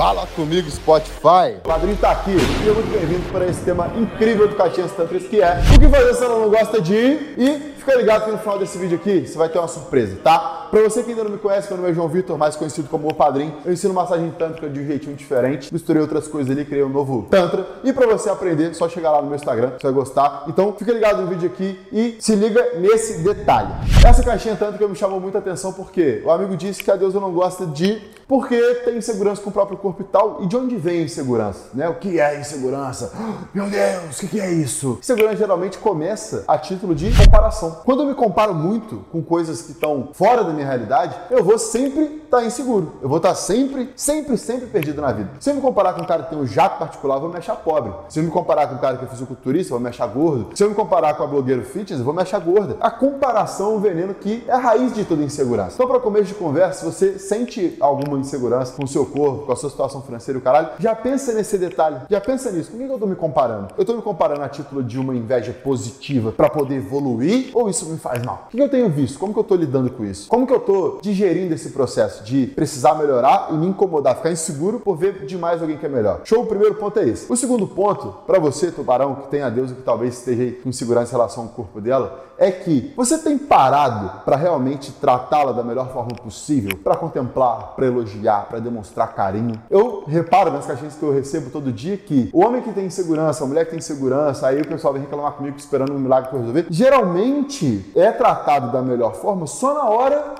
Fala comigo, Spotify. O padrinho tá aqui. Seja muito bem-vindo para esse tema incrível do Caixinhas Tantras, que é o que fazer se ela não gosta de ir. E fica ligado que no final desse vídeo aqui você vai ter uma surpresa, tá? Pra você que ainda não me conhece, meu nome é João Vitor, mais conhecido como o Padrinho. Eu ensino massagem tântrica de um jeitinho diferente. Misturei outras coisas ali, criei um novo Tantra. E pra você aprender, só chegar lá no meu Instagram, você vai gostar. Então fica ligado no vídeo aqui e se liga nesse detalhe. Essa caixinha tântrica me chamou muita atenção porque o amigo disse que a deusa não gosta de porque tem insegurança com o próprio corpo e tal. E de onde vem a insegurança? Né? O que é insegurança? Meu Deus, o que é isso? Insegurança geralmente começa a título de comparação. Quando eu me comparo muito com coisas que estão fora da minha realidade, eu vou sempre estar tá inseguro. Eu vou estar tá sempre, sempre, sempre perdido na vida. Se eu me comparar com um cara que tem um jato particular, eu vou me achar pobre. Se eu me comparar com um cara que é fisiculturista, eu vou me achar gordo. Se eu me comparar com a blogueira fitness, eu vou me achar gorda. A comparação é um veneno que é a raiz de toda insegurança. Então, para começo de conversa, se você sente alguma insegurança com o seu corpo, com a sua situação financeira e o caralho, já pensa nesse detalhe, já pensa nisso. Com quem eu tô me comparando? Eu tô me comparando a título de uma inveja positiva para poder evoluir ou isso me faz mal? O que eu tenho visto? Como que eu tô lidando com isso? Como que eu tô digerindo esse processo de precisar melhorar e me incomodar, ficar inseguro por ver demais alguém que é melhor? Show, o primeiro ponto é esse. O segundo ponto, para você, tubarão, que tem a deusa que talvez esteja com insegurança em relação ao corpo dela, é que você tem parado para realmente tratá-la da melhor forma possível, para contemplar, para elogiar, para demonstrar carinho. Eu reparo nas caixinhas que eu recebo todo dia que o homem que tem insegurança, a mulher que tem insegurança, aí o pessoal vem reclamar comigo esperando um milagre para resolver, geralmente é tratado da melhor forma só na hora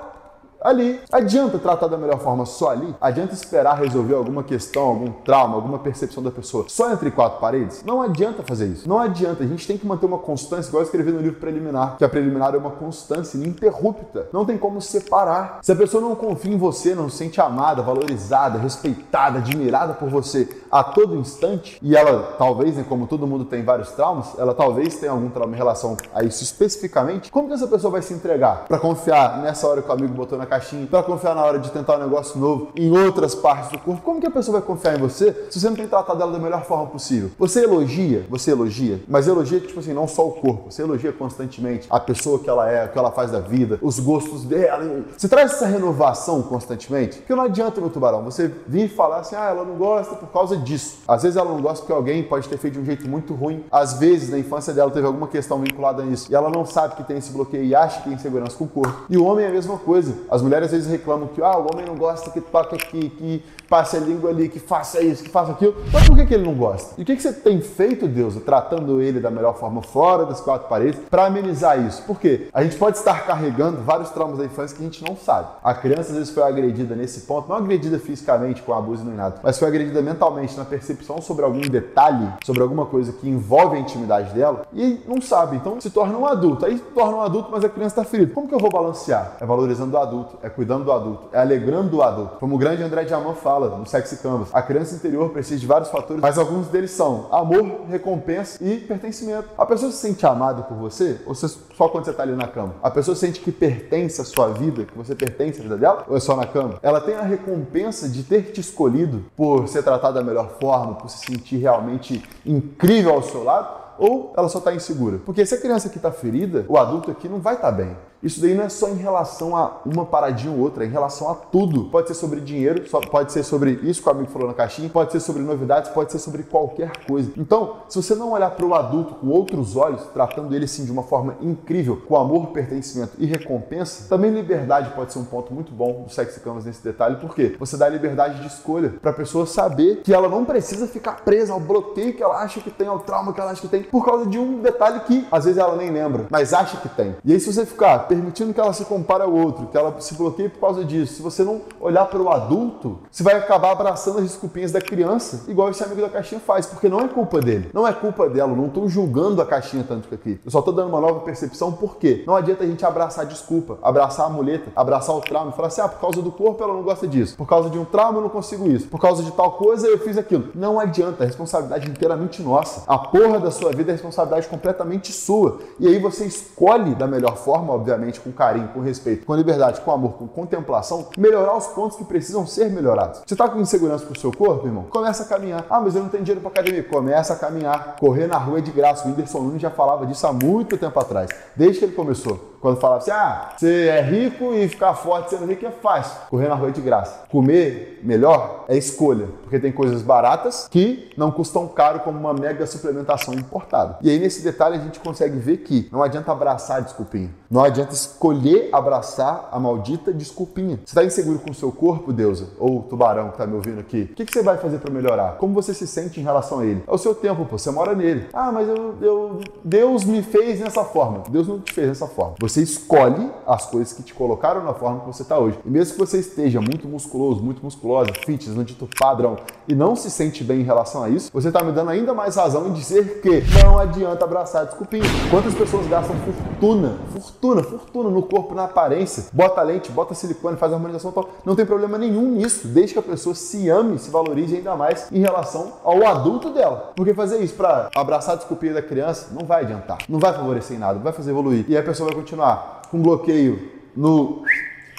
ali. Adianta tratar da melhor forma só ali? Adianta esperar resolver alguma questão, algum trauma, alguma percepção da pessoa só entre quatro paredes? Não adianta fazer isso. Não adianta. A gente tem que manter uma constância, igual eu escrevi no livro preliminar, que a preliminar é uma constância ininterrupta. Não tem como separar. Se a pessoa não confia em você, não se sente amada, valorizada, respeitada, admirada por você a todo instante, e ela talvez, né, como todo mundo tem vários traumas, ela talvez tenha algum trauma em relação a isso especificamente, como que essa pessoa vai se entregar para confiar nessa hora que o amigo botou na caixinha, para confiar na hora de tentar um negócio novo em outras partes do corpo. Como que a pessoa vai confiar em você se você não tem tratado ela da melhor forma possível? Você elogia, você elogia, mas elogia tipo assim, não só o corpo, você elogia constantemente a pessoa que ela é, o que ela faz da vida, os gostos dela. Você traz essa renovação constantemente, porque não adianta, meu tubarão, você vir falar assim, ah, ela não gosta por causa disso. Às vezes ela não gosta porque alguém pode ter feito de um jeito muito ruim. Às vezes, na infância dela, teve alguma questão vinculada a isso e ela não sabe que tem esse bloqueio e acha que tem insegurança com o corpo. E o homem é a mesma coisa. As as mulheres às vezes reclamam que ah, o homem não gosta que toque aqui, que passe a língua ali, que faça isso, que faça aquilo. Mas por que, que ele não gosta? E o que, que você tem feito, Deus, tratando ele da melhor forma fora das quatro paredes para amenizar isso? Por quê? A gente pode estar carregando vários traumas da infância que a gente não sabe. A criança às vezes foi agredida nesse ponto, não agredida fisicamente com abuso nem nada, mas foi agredida mentalmente na percepção sobre algum detalhe, sobre alguma coisa que envolve a intimidade dela e não sabe. Então se torna um adulto. Aí se torna um adulto, mas a criança está ferida. Como que eu vou balancear? É valorizando o adulto adulto, é cuidando do adulto, é alegrando o adulto. Como o grande André Diamant fala no Sexy Canvas, a criança interior precisa de vários fatores, mas alguns deles são amor, recompensa e pertencimento. A pessoa se sente amada por você, ou você, só quando você está ali na cama? A pessoa sente que pertence à sua vida, que você pertence à vida dela, ou é só na cama? Ela tem a recompensa de ter te escolhido por ser tratado da melhor forma, por se sentir realmente incrível ao seu lado? ou ela só está insegura. Porque se a criança aqui está ferida, o adulto aqui não vai estar tá bem. Isso daí não é só em relação a uma paradinha ou outra, é em relação a tudo. Pode ser sobre dinheiro, pode ser sobre isso que o amigo falou na caixinha, pode ser sobre novidades, pode ser sobre qualquer coisa. Então, se você não olhar para o adulto com outros olhos, tratando ele sim de uma forma incrível, com amor, pertencimento e recompensa, também liberdade pode ser um ponto muito bom do Sexy Canvas nesse detalhe, porque você dá liberdade de escolha para a pessoa saber que ela não precisa ficar presa ao bloqueio que ela acha que tem, ao trauma que ela acha que tem, por causa de um detalhe que às vezes ela nem lembra, mas acha que tem. E aí, se você ficar permitindo que ela se compare ao outro, que ela se bloqueie por causa disso. Se você não olhar para o adulto, você vai acabar abraçando as desculpinhas da criança, igual esse amigo da caixinha faz, porque não é culpa dele, não é culpa dela, não estou julgando a caixinha tanto que aqui. Eu só estou dando uma nova percepção, por quê? Não adianta a gente abraçar a desculpa, abraçar a muleta, abraçar o trauma falar assim: ah, por causa do corpo ela não gosta disso, por causa de um trauma eu não consigo isso, por causa de tal coisa eu fiz aquilo. Não adianta, a responsabilidade inteiramente nossa. A porra da sua vida é responsabilidade completamente sua. E aí você escolhe da melhor forma, obviamente com carinho, com respeito, com liberdade, com amor, com contemplação, melhorar os pontos que precisam ser melhorados. Você tá com insegurança com o seu corpo, irmão? Começa a caminhar. Ah, mas eu não tenho dinheiro para academia. Começa a caminhar. Correr na rua é de graça. O Whindersson Nunes já falava disso há muito tempo atrás, desde que ele começou. Quando falava assim, ah, você é rico e ficar forte sendo rico é fácil. Correr na rua é de graça. Comer melhor é escolha, porque tem coisas baratas que não custam caro como uma mega suplementação importada. E aí nesse detalhe a gente consegue ver que não adianta abraçar desculpinha. Não adianta escolher abraçar a maldita desculpinha. Você está inseguro com o seu corpo, Deusa? Ou tubarão que está me ouvindo aqui? O que, que você vai fazer para melhorar? Como você se sente em relação a ele? É o seu tempo, pô. Você mora nele. Ah, mas eu, eu, Deus me fez dessa forma. Deus não te fez dessa forma. Você escolhe as coisas que te colocaram na forma que você está hoje. E mesmo que você esteja muito musculoso, muito musculosa, fitness, no dito padrão, e não se sente bem em relação a isso, você está me dando ainda mais razão em dizer que não adianta abraçar desculpinha. Quantas pessoas gastam fortuna, fortuna, fortuna no corpo, na aparência, bota lente, bota silicone, faz harmonização tal. Não tem problema nenhum nisso, desde que a pessoa se ame, se valorize ainda mais em relação ao adulto dela. Porque fazer isso para abraçar a desculpinha da criança não vai adiantar, não vai favorecer em nada, não vai fazer evoluir. E aí a pessoa vai continuar com bloqueio no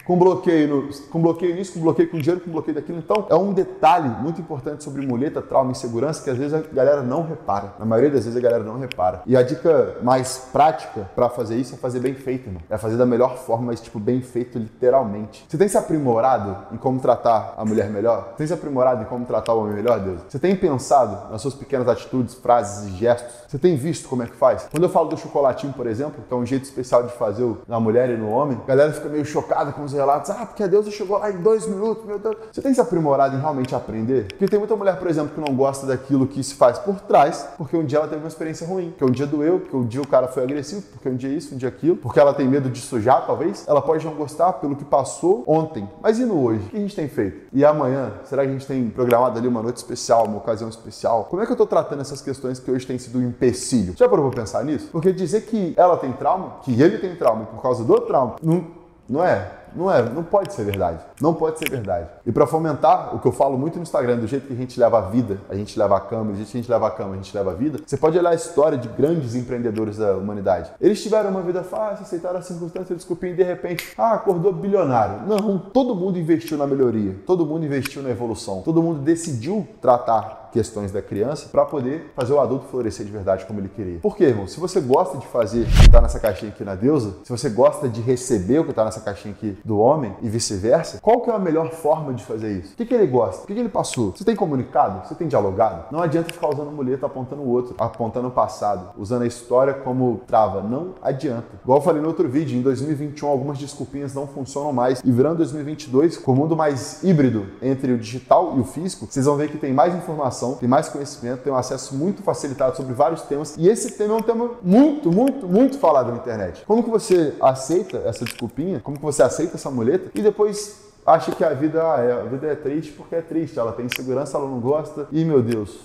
com bloqueio, no, com bloqueio nisso, com bloqueio com dinheiro, com bloqueio daquilo. Então, é um detalhe muito importante sobre muleta, trauma e insegurança que às vezes a galera não repara. Na maioria das vezes a galera não repara. E a dica mais prática para fazer isso é fazer bem feito, irmão. É fazer da melhor forma, mas tipo bem feito literalmente. Você tem se aprimorado em como tratar a mulher melhor? Você tem se aprimorado em como tratar o homem melhor, Deus? Você tem pensado nas suas pequenas atitudes, frases e gestos? Você tem visto como é que faz? Quando eu falo do chocolatinho, por exemplo, que é um jeito especial de fazer na mulher e no homem, a galera fica meio chocada com os relatos. Ah, porque a deusa chegou lá em dois minutos, meu Deus. Você tem se aprimorado em realmente aprender? Porque tem muita mulher, por exemplo, que não gosta daquilo que se faz por trás, porque um dia ela teve uma experiência ruim, porque um dia doeu, porque um dia o cara foi agressivo, porque um dia isso, um dia aquilo, porque ela tem medo de sujar, talvez. Ela pode não gostar pelo que passou ontem. Mas e no hoje? O que a gente tem feito? E amanhã? Será que a gente tem programado ali uma noite especial, uma ocasião especial? Como é que eu tô tratando essas questões que hoje têm sido um empecilho? Já parou pra pensar nisso? Porque dizer que ela tem trauma, que ele tem trauma por causa do trauma, não, não é não é, não pode ser verdade. Não pode ser verdade. E para fomentar o que eu falo muito no Instagram, do jeito que a gente leva a vida, a gente leva a cama, do jeito que a gente leva a cama, a gente leva a vida, você pode olhar a história de grandes empreendedores da humanidade. Eles tiveram uma vida fácil, aceitaram as circunstâncias, desculpinha, e de repente, ah, acordou bilionário. Não, todo mundo investiu na melhoria, todo mundo investiu na evolução, todo mundo decidiu tratar questões da criança para poder fazer o adulto florescer de verdade como ele queria. Por quê, irmão? Se você gosta de fazer o que está nessa caixinha aqui na deusa, se você gosta de receber o que está nessa caixinha aqui do homem e vice-versa, qual que é a melhor forma de fazer isso? O que, que ele gosta? O que, que ele passou? Você tem comunicado? Você tem dialogado? Não adianta ficar usando muleta apontando o outro, apontando o passado, usando a história como trava. Não adianta. Igual eu falei no outro vídeo, em 2021 algumas desculpinhas não funcionam mais e virando 2022, com o mundo mais híbrido entre o digital e o físico, vocês vão ver que tem mais informação informação, tem mais conhecimento, tem um acesso muito facilitado sobre vários temas. E esse tema é um tema muito, muito, muito falado na internet. Como que você aceita essa desculpinha? Como que você aceita essa muleta? E depois acha que a vida, ah, a vida é triste porque é triste, ela tem insegurança, ela não gosta. E meu Deus,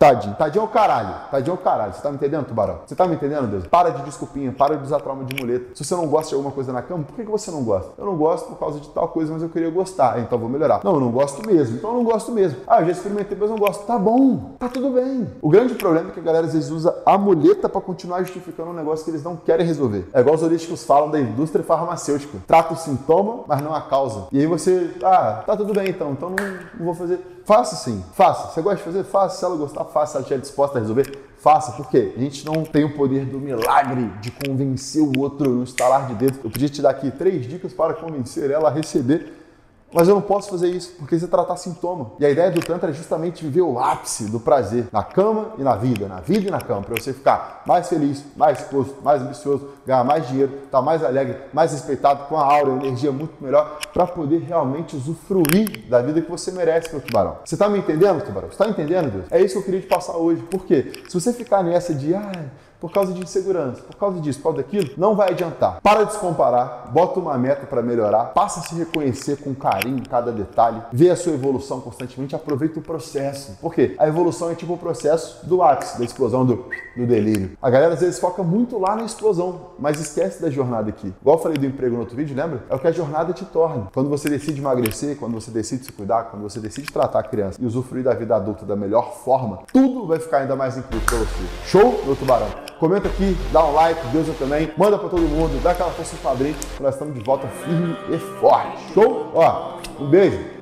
Tadinho. Tadinho é o caralho. Tadinho é o caralho. Você tá me entendendo, tubarão? Você tá me entendendo, Deus? Para de desculpinha, para de usar trauma de muleta. Se você não gosta de alguma coisa na cama, por que, que você não gosta? Eu não gosto por causa de tal coisa, mas eu queria gostar. Então vou melhorar. Não, eu não gosto mesmo. Então eu não gosto mesmo. Ah, eu já experimentei, mas não gosto. Tá bom. Tá tudo bem. O grande problema é que a galera às vezes usa a muleta para continuar justificando um negócio que eles não querem resolver. É igual os holísticos falam da indústria farmacêutica. Trata o sintoma, mas não a causa. E aí você, ah, tá tudo bem então. Então não, não vou fazer. Faça sim, faça. Você gosta de fazer? Faça. Se ela gostar, faça. Se ela estiver disposta a resolver, faça. Por quê? A gente não tem o poder do milagre de convencer o outro no estalar de dedo. Eu podia te dar aqui três dicas para convencer ela a receber mas eu não posso fazer isso, porque isso é tratar sintoma. E a ideia do Tantra é justamente viver o ápice do prazer na cama e na vida, na vida e na cama, para você ficar mais feliz, mais exposto, mais ambicioso, ganhar mais dinheiro, estar tá mais alegre, mais respeitado, com a aura, energia muito melhor, para poder realmente usufruir da vida que você merece, meu tubarão. Você está me entendendo, tubarão? Você está entendendo, Deus? É isso que eu queria te passar hoje. Por quê? Se você ficar nessa de, ah, por causa de insegurança, por causa disso, por causa daquilo, não vai adiantar. Para de se comparar, bota uma meta para melhorar, passa a se reconhecer com carinho cada detalhe, vê a sua evolução constantemente, aproveita o processo. Por quê? A evolução é tipo o processo do ápice, da explosão do, do delírio. A galera às vezes foca muito lá na explosão, mas esquece da jornada aqui. Igual eu falei do emprego no outro vídeo, lembra? É o que a jornada te torna. Quando você decide emagrecer, quando você decide se cuidar, quando você decide tratar a criança e usufruir da vida adulta da melhor forma, tudo vai ficar ainda mais incrível para você. Show, meu tubarão? Comenta aqui, dá um like, Deus também. Manda pra todo mundo, dá aquela força no padrinho. Nós estamos de volta firme e forte. Show? Ó, um beijo.